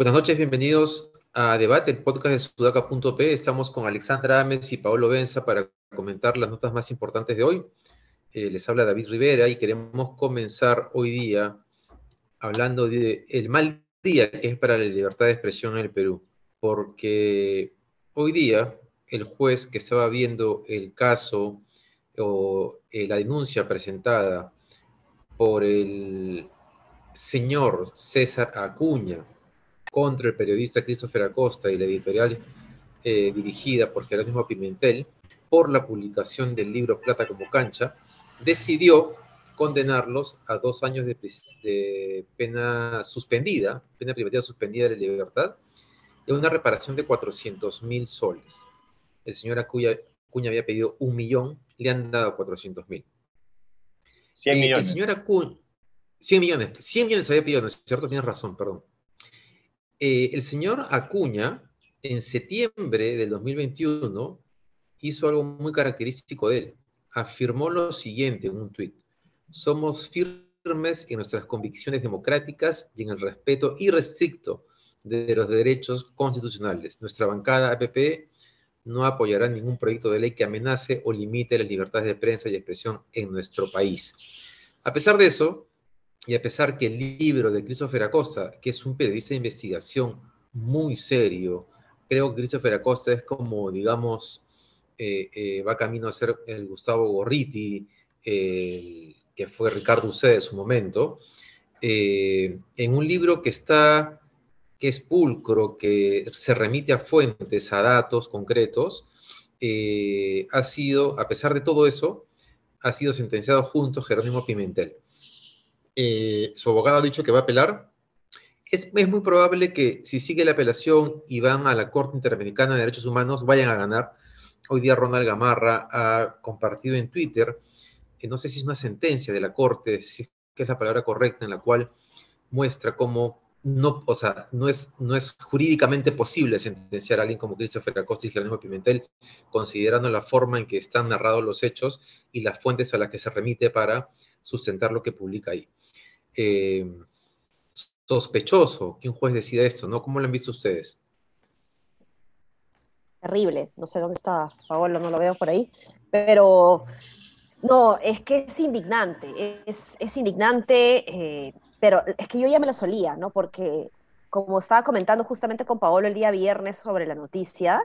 Buenas noches, bienvenidos a Debate, el podcast de sudaca.p. Estamos con Alexandra Ames y Paolo Benza para comentar las notas más importantes de hoy. Eh, les habla David Rivera y queremos comenzar hoy día hablando del el mal día que es para la libertad de expresión en el Perú, porque hoy día el juez que estaba viendo el caso o eh, la denuncia presentada por el señor César Acuña contra el periodista Christopher Acosta y la editorial eh, dirigida por Jerónimo Pimentel por la publicación del libro Plata como cancha, decidió condenarlos a dos años de, pena suspendida, pena privativa suspendida de libertad, y una reparación de 400 mil soles. El señor Acuña, había pedido un millón, le han dado 400 mil. 100 eh, millones. el señor Acuña, 100 millones, 100 millones había pedido, ¿no es cierto? Tienes razón, perdón. Eh, el señor Acuña, en septiembre del 2021, hizo algo muy característico de él. Afirmó lo siguiente en un tuit. Somos firmes en nuestras convicciones democráticas y en el respeto irrestricto de los derechos constitucionales. Nuestra bancada APP no apoyará ningún proyecto de ley que amenace o limite las libertades de prensa y expresión en nuestro país. A pesar de eso, y a pesar que el libro de Christopher Acosta, que es un periodista de investigación muy serio, creo que Christopher Acosta es como, digamos, eh, eh, va camino a ser el Gustavo Gorriti, que fue Ricardo Ucé de su momento, eh, en un libro que está, que es pulcro, que se remite a fuentes, a datos concretos, ha sido, a pesar de todo eso, ha sido sentenciado junto a Jerónimo Pimentel. Eh, su abogado ha dicho que va a apelar. Es, muy probable que si sigue la apelación y van a la Corte Interamericana de Derechos Humanos, vayan a ganar. Hoy día Ronald Gamarra ha compartido en Twitter, no sé si es una sentencia de la Corte, si es la palabra correcta, en la cual muestra cómo no, o sea, no es, no es jurídicamente posible sentenciar a alguien como Christopher Acosta y Jerónimo Pimentel, considerando la forma en que están narrados los hechos y las fuentes a las que se remite para sustentar lo que publica ahí. Eh, sospechoso que un juez decida esto, ¿no? ¿Cómo lo han visto ustedes? Terrible, no sé dónde está Paolo, no lo veo por ahí, pero no, es que es indignante, es, indignante, eh, pero es que yo ya me lo solía, ¿no? Porque como estaba comentando justamente con Paolo el día viernes sobre la noticia,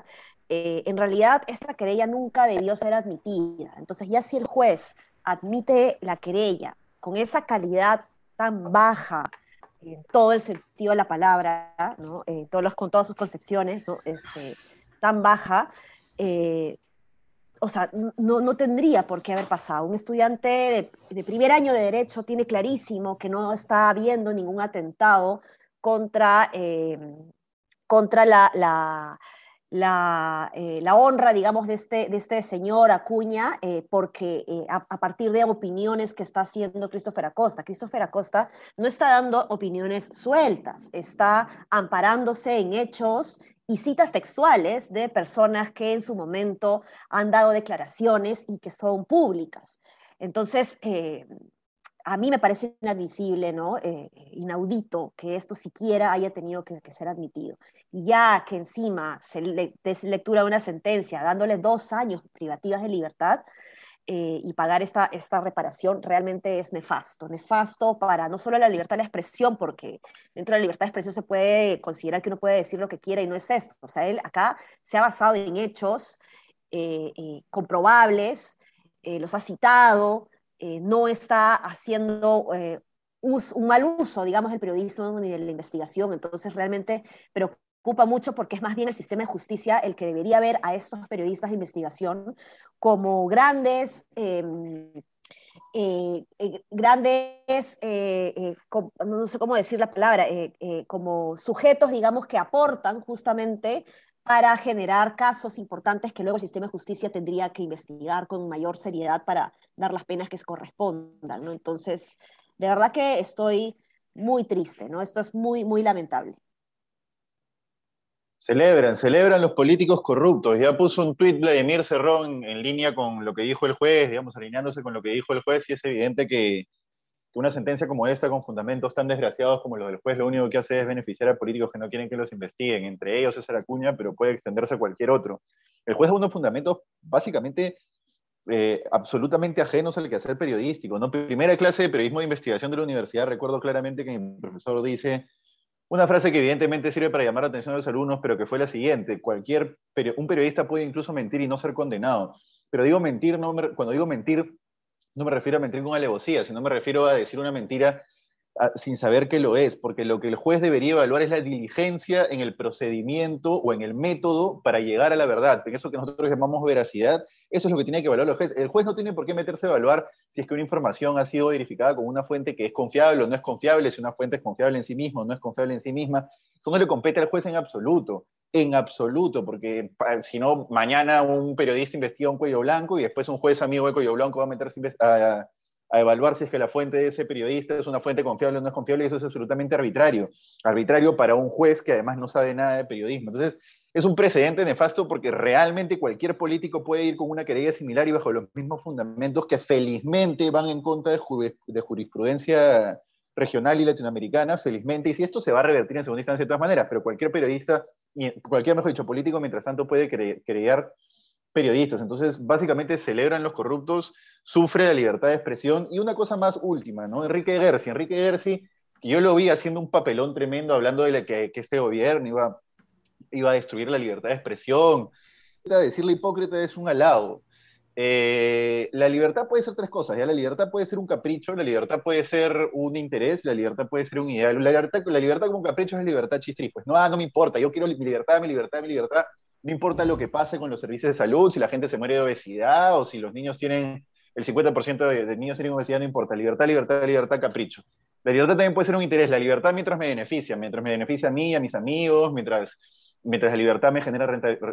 eh, en realidad esta querella nunca debió ser admitida. Entonces ya si el juez admite la querella con esa calidad tan baja en todo el sentido de la palabra, ¿no? Eh, todos con todas sus concepciones, ¿no? este, tan baja, eh, o sea, no, no, tendría por qué haber pasado. Un estudiante de, primer año de derecho tiene clarísimo que no está habiendo ningún atentado contra, eh, contra la, la eh, la, honra, digamos, de este, de este señor Acuña, eh, porque eh, a, partir de opiniones que está haciendo Christopher Acosta. Christopher Acosta no está dando opiniones sueltas, está amparándose en hechos y citas textuales de personas que en su momento han dado declaraciones y que son públicas. Entonces, a mí me parece inadmisible, ¿no? Eh, inaudito que esto siquiera haya tenido que, ser admitido. Y ya que encima se le des lectura una sentencia dándole dos años privativas de libertad eh, y pagar esta, esta reparación realmente es nefasto. Nefasto para no solo la libertad de expresión, porque dentro de la libertad de expresión se puede considerar que uno puede decir lo que quiera y no es esto. O sea, él acá se ha basado en hechos eh, comprobables, los ha citado, eh, no está haciendo eh, un mal uso, digamos, del periodismo ni de la investigación. Entonces, realmente preocupa mucho porque es más bien el sistema de justicia el que debería ver a estos periodistas de investigación como grandes... Em, eh, grandes, no sé cómo decir la palabra, como sujetos, digamos, que aportan justamente para generar casos importantes que luego el sistema de justicia tendría que investigar con mayor seriedad para dar las penas que correspondan, ¿no? Entonces, de verdad que estoy muy triste, ¿no? Esto es muy, muy lamentable. Celebran, celebran los políticos corruptos. Ya puso un tuit Vladimir Cerrón en línea con lo que dijo el juez, digamos, alineándose con lo que dijo el juez, y es evidente que una sentencia como esta, con fundamentos tan desgraciados como los del juez, lo único que hace es beneficiar a políticos que no quieren que los investiguen, entre ellos es Acuña, pero puede extenderse a cualquier otro. El juez da unos fundamentos básicamente eh, absolutamente ajenos al quehacer periodístico. ¿no? Primera clase de periodismo de investigación de la universidad, recuerdo claramente que el profesor dice una frase que evidentemente sirve para llamar la atención a los alumnos, pero que fue la siguiente, cualquier, un periodista puede incluso mentir y no ser condenado. Pero digo mentir, no cuando digo mentir, no me refiero a mentir con alevosía, sino me refiero a decir una mentira sin saber que lo es, porque lo que el juez debería evaluar es la diligencia en el procedimiento o en el método para llegar a la verdad. En eso que nosotros llamamos veracidad, eso es lo que tiene que evaluar el juez. El juez no tiene por qué meterse a evaluar si es que una información ha sido verificada con una fuente que es confiable o no es confiable, si una fuente es confiable en sí misma o no es confiable en sí misma. Eso no le compete al juez en absoluto, en absoluto, porque si no, mañana un periodista investiga un cuello blanco y después un juez amigo de cuello blanco va a meterse a evaluar si es que la fuente de ese periodista es una fuente confiable o no es confiable, y eso es absolutamente arbitrario. Arbitrario para un juez que además no sabe nada de periodismo. Entonces, es un precedente nefasto porque realmente cualquier político puede ir con una querella similar y bajo los mismos fundamentos que felizmente van en contra de, jurisprudencia regional y latinoamericana, felizmente, y si esto se va a revertir en segunda instancia de todas maneras, pero cualquier periodista, cualquier, mejor dicho, político, mientras tanto puede crear periodistas. Entonces, básicamente celebran los corruptos, sufre la libertad de expresión. Y una cosa más última, ¿no? Enrique Gersi. Enrique Gersi, que yo lo vi haciendo un papelón tremendo hablando de que, este gobierno iba, iba a destruir la libertad de expresión. Decirle hipócrita es un halago. Eh, la libertad puede ser tres cosas, ¿ya? La libertad puede ser un capricho, la libertad puede ser un interés, la libertad puede ser un ideal. La libertad, la libertad como un capricho es libertad chistris. Pues no, ah, no me importa, yo quiero mi libertad, mi libertad, mi libertad no importa lo que pase con los servicios de salud, si la gente se muere de obesidad o si los niños tienen, el 50% de, niños tienen obesidad, no importa. Libertad, libertad, libertad, capricho. La libertad también puede ser un interés. La libertad mientras me beneficia, mientras me beneficia a mí, a mis amigos, mientras, mientras la libertad me genera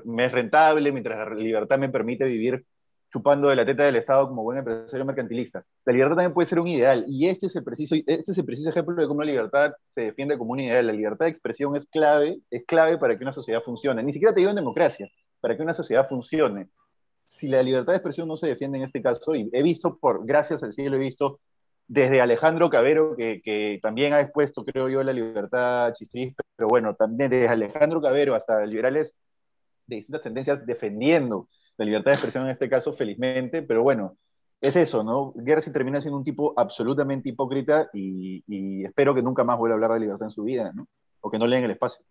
me es rentable, mientras la libertad me permite vivir chupando de la teta del Estado como buen empresario mercantilista. La libertad también puede ser un ideal, y este es el preciso, este es el preciso ejemplo de cómo la libertad se defiende como un ideal. La libertad de expresión es clave, es clave para que una sociedad funcione. Ni siquiera te digo en democracia, para que una sociedad funcione. Si la libertad de expresión no se defiende en este caso, y he visto, por gracias al cielo, he visto desde Alejandro Cabero, que, que también ha expuesto, creo yo, la libertad chistriz, pero bueno, también desde Alejandro Cabero hasta liberales de distintas tendencias defendiendo la libertad de expresión en este caso, felizmente, pero bueno, es eso, ¿no? Gersi termina siendo un tipo absolutamente hipócrita y, espero que nunca más vuelva a hablar de libertad en su vida, ¿no? O que no lea en el espacio.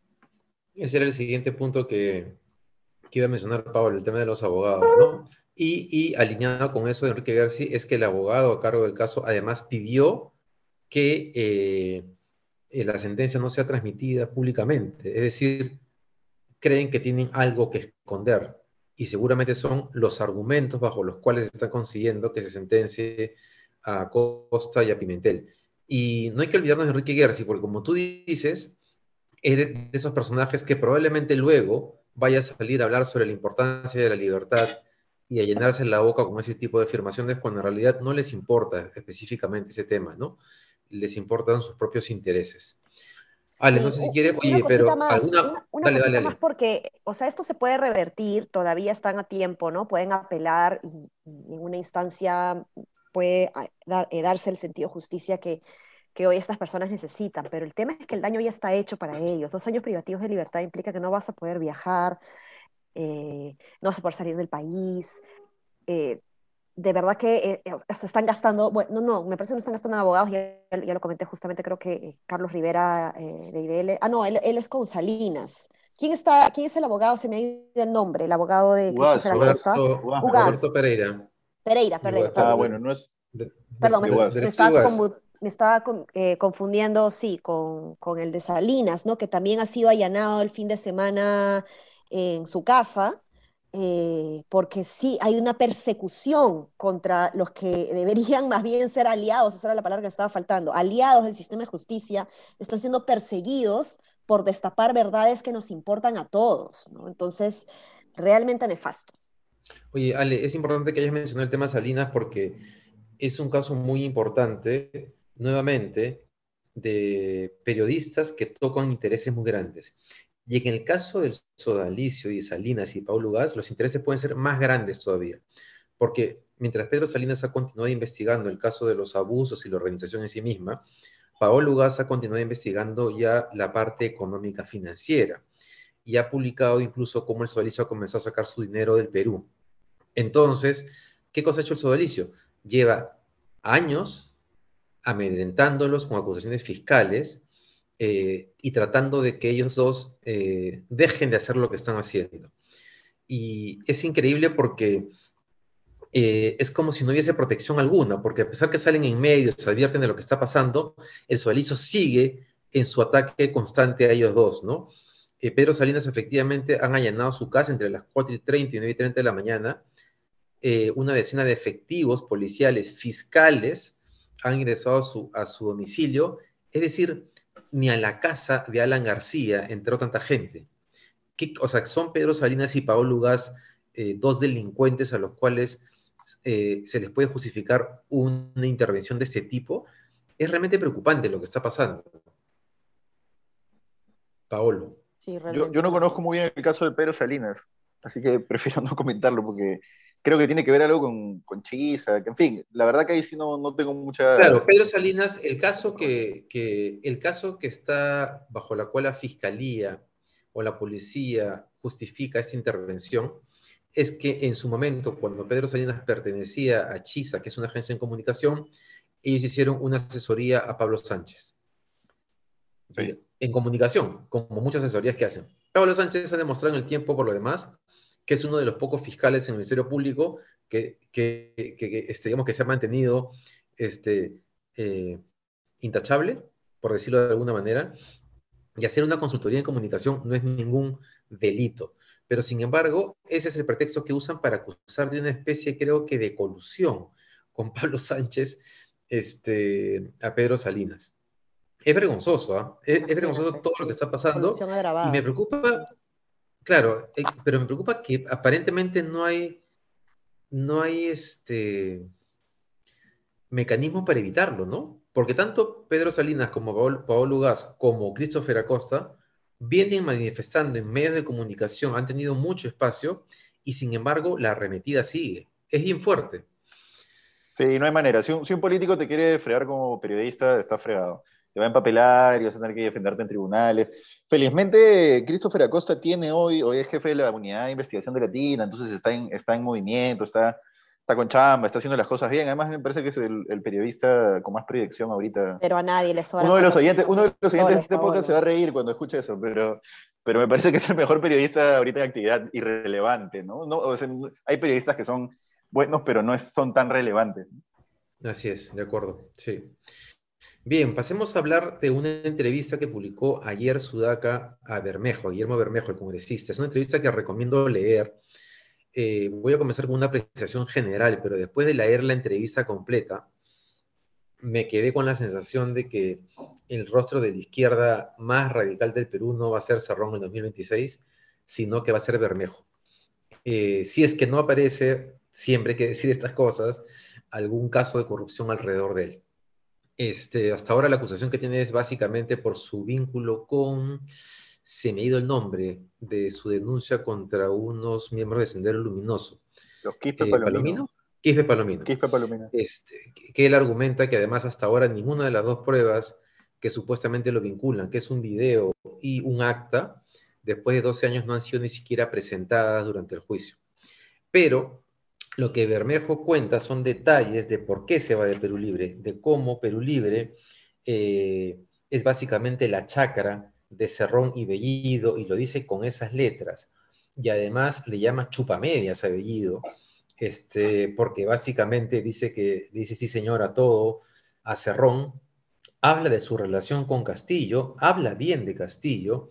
Ese era el siguiente punto que, que iba a mencionar Pablo, el tema de los abogados, ¿no? Y, y, alineado con eso de Enrique García, es que el abogado a cargo del caso además pidió que eh, eh, la sentencia no sea transmitida públicamente, es decir, creen que tienen algo que esconder y seguramente son los argumentos bajo los cuales se está consiguiendo que se sentencie a Costa y a Pimentel. Y no hay que olvidarnos de Enrique Gersi, porque como tú dices, es de esos personajes que probablemente luego vaya a salir a hablar sobre la importancia de la libertad y a llenarse la boca con ese tipo de afirmaciones cuando en realidad no les importa específicamente ese tema, ¿no? Les importan sus propios intereses. Ale, no sé si quiere, oye, pero alguna... Una, dale, más porque, o sea, esto se puede revertir, todavía están a tiempo, ¿no? Pueden apelar y, en una instancia puede dar, eh, darse el sentido de justicia que, que hoy estas personas necesitan, pero el tema es que el daño ya está hecho para ellos. Dos años privativos de libertad implica que no vas a poder viajar, eh, no vas a poder salir del país, eh, de verdad que eh, se están gastando, bueno, no, no, me parece que no están gastando en abogados, ya, ya lo comenté justamente, creo que eh, Carlos Rivera eh, de IDL, ah, no, él, él, es con Salinas. ¿Quién, está, ¿Quién es el abogado? Se me ha ido el nombre, el abogado de Roberto, Pereira. Pereira, perdón. Ah, bueno, no es... Perdón, me, me, estaba, me estaba confundiendo, sí, con, con el de Salinas, ¿no? Que también ha sido allanado el fin de semana en su casa eh, porque sí hay una persecución contra los que deberían más bien ser aliados, esa era la palabra que estaba faltando, aliados del sistema de justicia, están siendo perseguidos por destapar verdades que nos importan a todos. Entonces, realmente nefasto. Oye, Ale, es importante que hayas mencionado el tema Salinas porque es un caso muy importante, nuevamente, de periodistas que tocan intereses muy grandes. Y en el caso del Sodalicio y Salinas y Paulo Gas, los intereses pueden ser más grandes todavía, porque mientras Pedro Salinas ha continuado investigando el caso de los abusos y la organización en sí misma, Paolo Gas ha continuado investigando ya la parte económica financiera y ha publicado incluso cómo el Sodalicio ha comenzado a sacar su dinero del Perú. Entonces, ¿qué cosa ha hecho el Sodalicio? Lleva años amedrentándolos con acusaciones fiscales eh, y tratando de que ellos dos eh, dejen de hacer lo que están haciendo. Y es increíble porque eh, es como si no hubiese protección alguna, porque a pesar que salen en medios, se advierten de lo que está pasando, el Sodalicio sigue en su ataque constante a ellos dos, ¿no? Pedro Salinas efectivamente han allanado su casa entre las 4 y 30 y 9 y 30 de la mañana. una decena de efectivos policiales fiscales han ingresado a su, a su domicilio. Es decir, ni a la casa de Alan García entró tanta gente. o sea, son Pedro Salinas y Paolo Lugas eh, dos delincuentes a los cuales eh, se les puede justificar una intervención de este tipo. Es realmente preocupante lo que está pasando. Paolo. yo, yo no conozco muy bien el caso de Pedro Salinas, así que prefiero no comentarlo porque creo que tiene que ver algo con, con que en fin, la verdad que ahí sí no, no tengo mucha... Claro, Pedro Salinas, el caso que, que, el caso que está bajo la cual la Fiscalía o la policía justifica esta intervención es que en su momento, cuando Pedro Salinas pertenecía a Chisa, que es una agencia en comunicación, ellos hicieron una asesoría a Pablo Sánchez. En comunicación, como muchas asesorías que hacen. Pablo Sánchez ha demostrado en el tiempo, por lo demás, que es uno de los pocos fiscales en el Ministerio Público que, que, este, digamos, que se ha mantenido este, eh, intachable, por decirlo de alguna manera, y hacer una consultoría en comunicación no es ningún delito. Pero sin embargo, ese es el pretexto que usan para acusar de una especie, creo que, de colusión con Pablo Sánchez este, a Pedro Salinas. Es vergonzoso, ¿ah? es, vergonzoso todo lo que está pasando. Y me preocupa, Claro, eh, pero me preocupa que aparentemente no hay, no hay este mecanismo para evitarlo, ¿no? Porque tanto Pedro Salinas como Paolo, Gas como Christopher Acosta vienen manifestando en medios de comunicación, han tenido mucho espacio y sin embargo la arremetida sigue. Es bien fuerte. Sí, no hay manera. Si un, si un político te quiere fregar como periodista, está fregado te va a empapelar y vas a tener que defenderte en tribunales. Felizmente, Christopher Acosta tiene hoy, hoy es jefe de la unidad de investigación de Latina, entonces está en, está en movimiento, está, está con chamba, está haciendo las cosas bien. Además, me parece que es el, periodista con más proyección ahorita. Pero a nadie le sobra. Uno de los oyentes, uno de, los oyentes de este podcast se va a reír cuando escuche eso, pero, pero me parece que es el mejor periodista ahorita en actividad irrelevante, ¿no? no hay periodistas que son buenos, pero no son tan relevantes. Así es, de acuerdo, sí. Bien, pasemos a hablar de una entrevista que publicó ayer Sudaca a Bermejo, Guillermo Bermejo, el congresista. Es una entrevista que recomiendo leer. Eh, voy a comenzar con una apreciación general, pero después de leer la entrevista completa, me quedé con la sensación de que el rostro de la izquierda más radical del Perú no va a ser Cerrón en 2026, sino que va a ser Bermejo. Eh, si es que no aparece, siempre hay que decir estas cosas, algún caso de corrupción alrededor de él. Este, hasta ahora la acusación que tiene es básicamente por su vínculo con, se me ha ido el nombre, de su denuncia contra unos miembros de Sendero Luminoso. Los Quispe eh, Palomino. Quispe Palomino. Quispe Palomino. Este, que él argumenta que además hasta ahora ninguna de las dos pruebas que supuestamente lo vinculan, que es un video y un acta, después de 12 años no han sido ni siquiera presentadas durante el juicio. Pero lo que Bermejo cuenta son detalles de por qué se va de Perú Libre, de cómo Perú Libre eh, es básicamente la chacra de Cerrón y Bellido, y lo dice con esas letras. Y además le llama chupamedias a Bellido, este, porque básicamente dice que dice sí señor a todo, a Cerrón, habla de su relación con Castillo, habla bien de Castillo,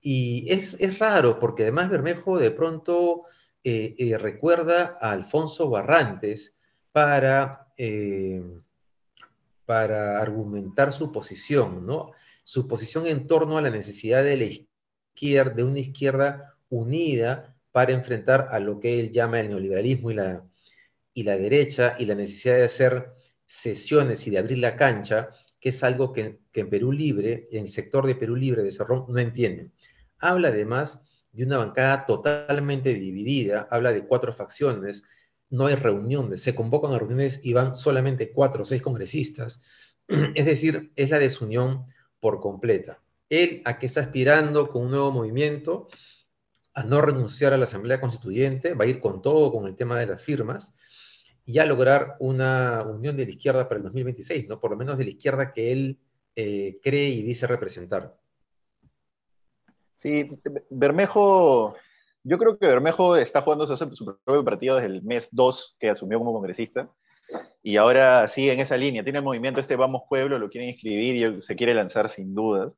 y es, es raro, porque además Bermejo de pronto eh, eh, recuerda a Alfonso Barrantes para, eh, para argumentar su posición, ¿no? Su posición en torno a la necesidad de la izquierda, de una izquierda unida para enfrentar a lo que él llama el neoliberalismo y la, y la derecha y la necesidad de hacer sesiones y de abrir la cancha, que es algo que, en Perú Libre, en el sector de Perú Libre de Cerrón, no entienden. habla además de una bancada totalmente dividida, habla de cuatro facciones, no hay reuniones, se convocan a reuniones y van solamente cuatro o seis congresistas, es decir, es la desunión por completa. Él a qué está aspirando con un nuevo movimiento, a no renunciar a la Asamblea Constituyente, va a ir con todo con el tema de las firmas y a lograr una unión de la izquierda para el 2026, ¿no? Por lo menos de la izquierda que él eh, cree y dice representar. Sí, Bermejo, yo creo que Bermejo está jugando su propio partido desde el mes 2 que asumió como congresista y ahora sigue en esa línea. Tiene el movimiento este Vamos Pueblo, lo quieren inscribir y se quiere lanzar sin dudas.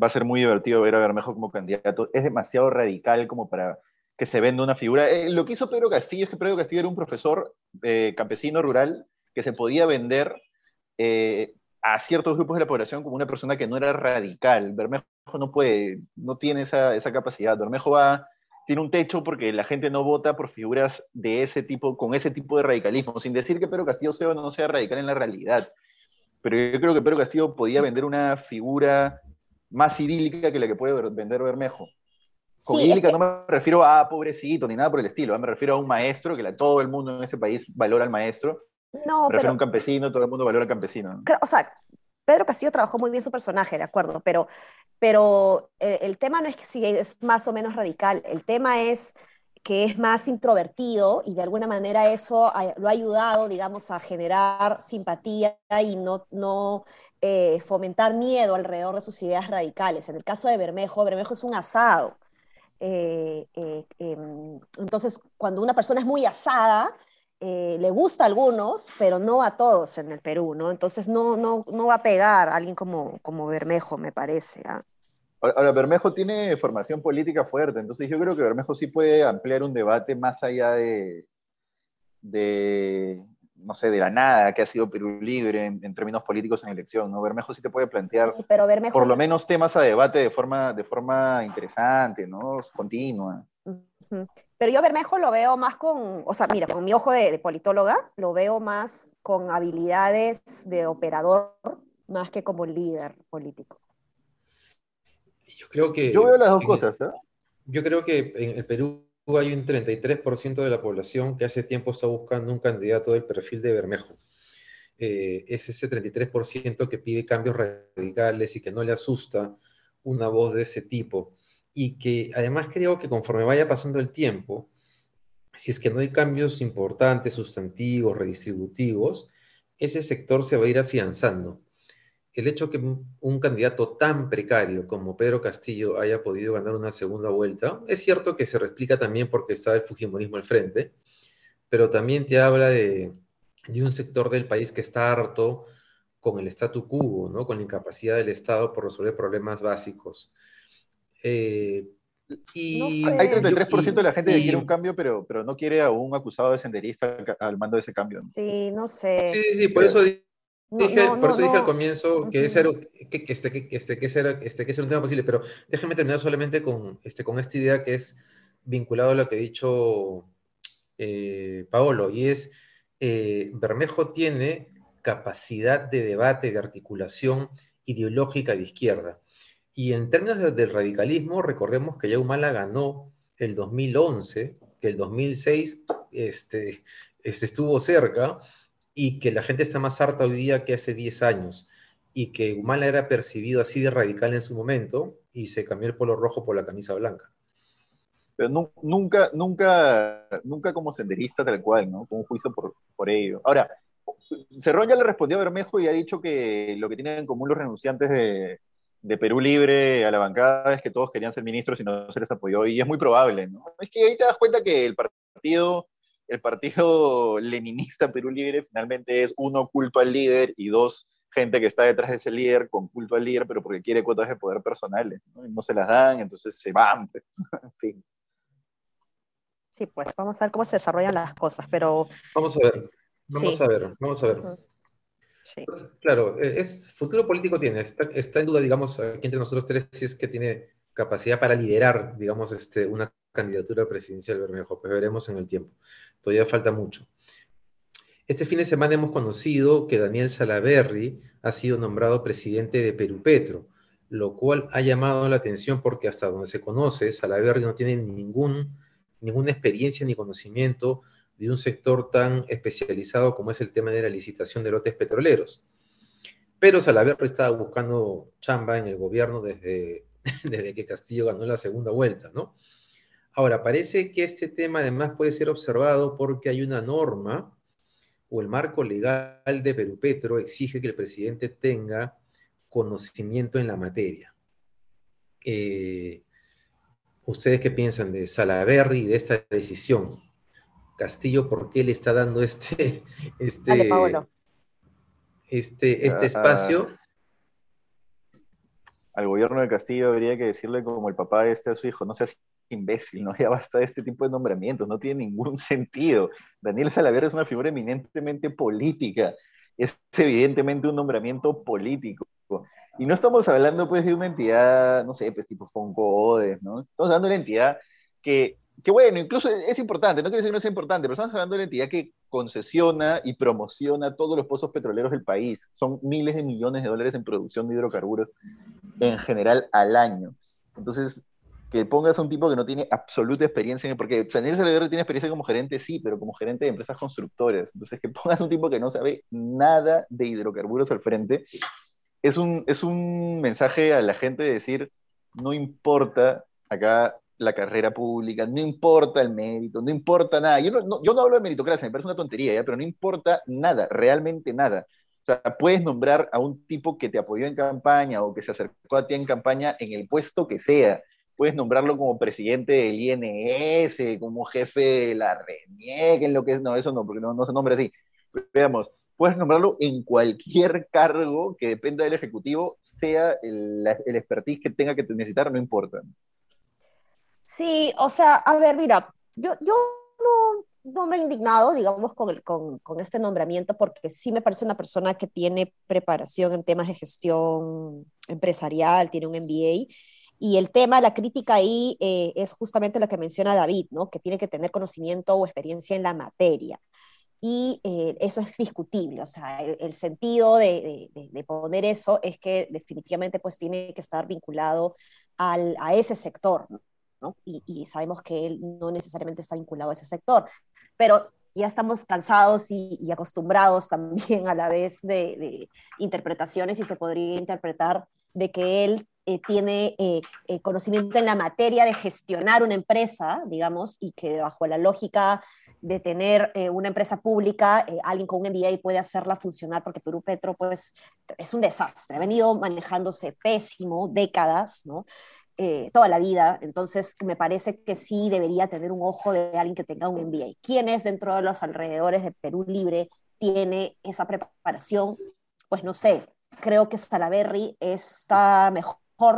Va a ser muy divertido ver a Bermejo como candidato. Es demasiado radical como para que se venda una figura. Eh, lo que hizo Pedro Castillo es que Pedro Castillo era un profesor eh, campesino rural que se podía vender eh, a ciertos grupos de la población como una persona que no era radical. Bermejo no puede, no tiene esa, esa capacidad. Bermejo va, tiene un techo porque la gente no vota por figuras de ese tipo, con ese tipo de radicalismo, sin decir que Pedro Castillo sea o no sea radical en la realidad. Pero yo creo que Pedro Castillo podía vender una figura más idílica que la que puede vender Bermejo. Con idílica no me refiero a pobrecito ni nada por el estilo, ¿eh? me refiero a un maestro, que todo el mundo en ese país valora al maestro, no, pero, un campesino, todo el mundo valora al campesino. O sea, Pedro Castillo trabajó muy bien su personaje, de acuerdo, pero, pero el, el, tema no es que si es más o menos radical, el tema es que es más introvertido y de alguna manera eso lo ha ayudado, digamos, a generar simpatía y no, no eh, fomentar miedo alrededor de sus ideas radicales. En el caso de Bermejo, Bermejo es un asado. Eh, eh, em, entonces, cuando una persona es muy asada, eh, le gusta a algunos, pero no a todos en el Perú, ¿no? Entonces no, no, no va a pegar a alguien como, como Bermejo, me parece. ¿ah? Ahora, Bermejo tiene formación política fuerte, entonces yo creo que Bermejo sí puede ampliar un debate más allá de, de no sé, de la nada que ha sido Perú libre en, términos políticos en elección, ¿no? Bermejo sí te puede plantear pero Bermejo... por lo menos temas a debate de forma, de forma interesante, ¿no? Continua. Pero yo Bermejo lo veo más con, o sea, mira, con mi ojo de, politóloga, lo veo más con habilidades de operador más que como líder político. Yo creo que... Yo veo las dos cosas, ¿eh? Yo creo que en el Perú hay un 33% de la población que hace tiempo está buscando un candidato del perfil de Bermejo. Eh, es ese 33% que pide cambios radicales y que no le asusta una voz de ese tipo y que además creo que conforme vaya pasando el tiempo, si es que no hay cambios importantes, sustantivos, redistributivos, ese sector se va a ir afianzando. El hecho que un candidato tan precario como Pedro Castillo haya podido ganar una segunda vuelta, es cierto que se reexplica también porque está el Fujimorismo al frente, pero también te habla de, de un sector del país que está harto con el statu quo, ¿no? con la incapacidad del Estado por resolver problemas básicos. Eh, y Hay 33% de la gente que quiere un cambio, pero, pero no quiere a un acusado de senderista al mando de ese cambio. Sí, no sé. Sí, sí, por eso dije, por eso dije al comienzo que, ese, que, este, que, este, que, ese era, este, que ese un tema posible, pero déjame terminar solamente con, este, con esta idea que es vinculado a lo que ha dicho eh, Paolo, y es, eh, Bermejo tiene capacidad de debate, de articulación ideológica de izquierda. Y en términos del radicalismo, recordemos que ya Humala ganó el 2011, que el 2006 este, este, estuvo cerca y que la gente está más harta hoy día que hace 10 años y que Humala era percibido así de radical en su momento y se cambió el polo rojo por la camisa blanca. Pero nunca, nunca, nunca como senderista tal cual, ¿no? Un juicio por, por ello. Ahora, Cerrón ya le respondió a Bermejo y ha dicho que lo que tienen en común los renunciantes de, de Perú Libre a la bancada es que todos querían ser ministros y no se les apoyó, y es muy probable, ¿no? Es que ahí te das cuenta que el partido, el partido leninista Perú Libre finalmente es uno culto al líder y dos gente que está detrás de ese líder con culto al líder, pero porque quiere cuotas de poder personales, ¿no? Y no se las dan, entonces se van, pues, en fin. Sí, pues vamos a ver cómo se desarrollan las cosas, pero... Vamos a ver, vamos a ver, vamos a ver. Pues, claro, e, es futuro político tiene, está, en duda, digamos, aquí entre nosotros tres, si es que tiene capacidad para liderar, digamos, este, una candidatura presidencial Bermejo, pues veremos en el tiempo. Todavía falta mucho. Este fin de semana hemos conocido que Daniel Salaverry ha sido nombrado presidente de Perú Petro, lo cual ha llamado la atención porque hasta donde se conoce, Salaverry no tiene ningún, ninguna experiencia ni conocimiento de un sector tan especializado como es el tema de la licitación de lotes petroleros. Pero Salaverry estaba buscando chamba en el gobierno desde, desde que Castillo ganó la segunda vuelta, ¿no? Ahora, parece que este tema además puede ser observado porque hay una norma o el marco legal de Perú Petro exige que el presidente tenga conocimiento en la materia. Eh, ¿Ustedes qué piensan de Salaverry y de esta decisión? Castillo, ¿por qué le está dando este, este, este, este espacio? Al gobierno de Castillo habría que decirle como el papá de este a su hijo, no seas imbécil, no ya basta de este tipo de nombramientos, no tiene ningún sentido. Daniel Salaverry es una figura eminentemente política, es evidentemente un nombramiento político. Y no estamos hablando pues de una entidad, no sé, pues tipo Foncodes, ¿no? Estamos hablando de una entidad que, que, bueno, incluso es importante, no quiero decir que no sea importante, pero estamos hablando de una entidad que concesiona y promociona todos los pozos petroleros del país. Son miles de millones de dólares en producción de hidrocarburos en general al año. Entonces, que pongas a un tipo que no tiene absoluta experiencia, en, porque Daniel Salaverry tiene experiencia como gerente, sí, pero como gerente de empresas constructoras. Entonces, que pongas a un tipo que no sabe nada de hidrocarburos al frente, es un, es un mensaje a la gente de decir, no importa acá la carrera pública, no importa el mérito, no importa nada. Yo no, yo no hablo de meritocracia, me parece una tontería, pero no importa nada, realmente nada. O sea, puedes nombrar a un tipo que te apoyó en campaña o que se acercó a ti en campaña en el puesto que sea. Puedes nombrarlo como presidente del INS, como jefe de la RENIEC, en lo que es, no, eso no, porque no, no se nombra así. veamos, puedes nombrarlo en cualquier cargo que dependa del Ejecutivo, sea el, el expertise que tenga que necesitar, no importa. Sí, o sea, a ver, mira, yo, yo no, no me he indignado, digamos, con, el, con, con, este nombramiento, porque sí me parece una persona que tiene preparación en temas de gestión empresarial, tiene un MBA, y el tema, la crítica ahí eh, es justamente lo que menciona David, ¿no? Que tiene que tener conocimiento o experiencia en la materia y eh, eso es discutible, o sea, el, sentido de, de, poner eso es que definitivamente pues tiene que estar vinculado al, a ese sector, ¿no? Y, y, sabemos que él no necesariamente está vinculado a ese sector, pero ya estamos cansados y, y acostumbrados también a la vez de, interpretaciones y se podría interpretar de que él eh, tiene eh, conocimiento en la materia de gestionar una empresa, digamos, y que bajo la lógica de tener eh, una empresa pública, eh, alguien con un MBA puede hacerla funcionar, porque Perú Petro, pues, es un desastre. Ha venido manejándose pésimo décadas, ¿no? Eh, toda la vida. Entonces, me parece que sí debería tener un ojo de alguien que tenga un MBA. ¿Quién es dentro de los alrededores de Perú Libre tiene esa preparación? Pues no sé. Creo que Salaberry está mejor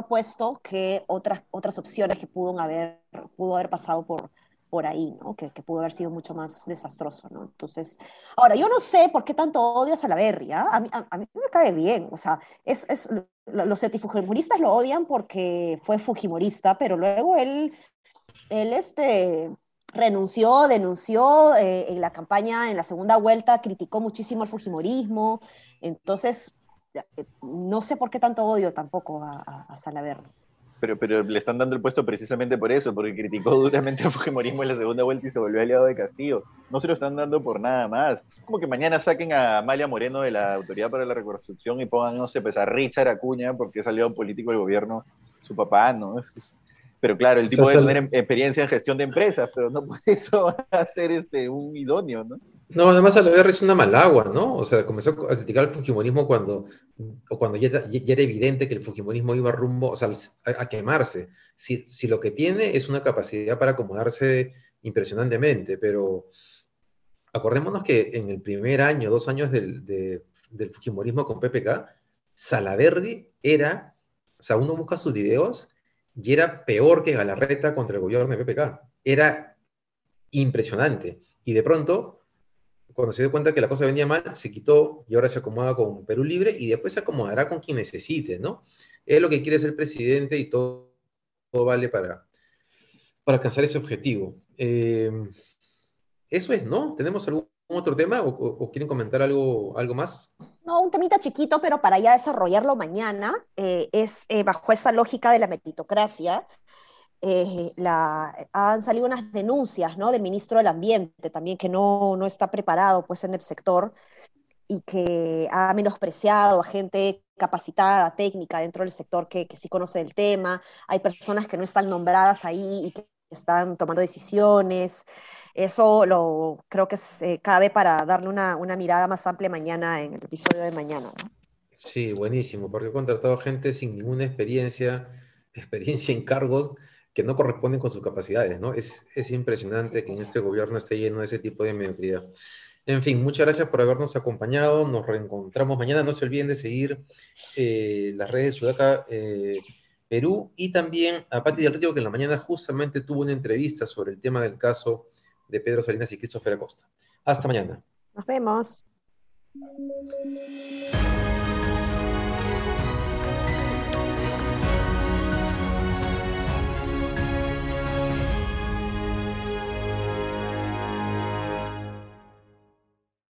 puesto que otras, otras opciones que pudo haber, pudo haber pasado por, por ahí, ¿no? Que, que, pudo haber sido mucho más desastroso, ¿no? Entonces, ahora, yo no sé por qué tanto odio a Salaverry, ¿ah? A mí, a, mí me cae bien, o sea, es, es, los certifujimoristas lo odian porque fue fujimorista, pero luego él, él este, renunció, denunció eh, en la campaña, en la segunda vuelta, criticó muchísimo el fujimorismo, entonces, eh, no sé por qué tanto odio tampoco a, a, a Salaverry pero, pero le están dando el puesto precisamente por eso, porque criticó duramente el Fujimorismo en la segunda vuelta y se volvió aliado de Castillo. No se lo están dando por nada más. Como que mañana saquen a Amalia Moreno de la Autoridad para la Reconstrucción y pongan, no sé, pues a Richard Acuña, porque es aliado político del gobierno, su papá, ¿no? pero claro, el tipo debe tener experiencia en gestión de empresas, pero no por eso hacer este, un idóneo, ¿no? No, además Alaverre es una malagua, ¿no? O sea, comenzó a criticar el Fujimorismo cuando, o cuando ya, era evidente que el Fujimorismo iba rumbo, o sea, a, quemarse. Si, si, lo que tiene es una capacidad para acomodarse impresionantemente, pero acordémonos que en el primer año, dos años del, del Fujimorismo con PPK, Salaverri era, o sea, uno busca sus videos y era peor que Galarreta contra el gobierno de PPK. Era impresionante. Y de pronto cuando se dio cuenta que la cosa venía mal, se quitó y ahora se acomoda con Perú Libre y después se acomodará con quien necesite, ¿no? Es lo que quiere ser presidente y todo, vale para, alcanzar ese objetivo. Eh, eso es, ¿no? ¿Tenemos algún otro tema o, quieren comentar algo, algo más? No, un temita chiquito, pero para ya desarrollarlo mañana, eh, es eh, bajo esa lógica de la meritocracia. Eh, la, han salido unas denuncias ¿no? del ministro del Ambiente también que no, no está preparado pues, en el sector y que ha menospreciado a gente capacitada, técnica dentro del sector que, que sí conoce el tema. Hay personas que no están nombradas ahí y que están tomando decisiones. Eso lo creo que se cabe para darle una, una, mirada más amplia mañana en el episodio de mañana. ¿no? Sí, buenísimo, porque he contratado gente sin ninguna experiencia, experiencia en cargos que no corresponden con sus capacidades, ¿no? Es, es impresionante que en este gobierno esté lleno de ese tipo de mediocridad. En fin, muchas gracias por habernos acompañado. Nos reencontramos mañana. No se olviden de seguir eh, las redes de Sudaca eh, Perú y también a Pati del Río, que en la mañana justamente tuvo una entrevista sobre el tema del caso de Pedro Salinas y Christopher Acosta. Hasta mañana. Nos vemos.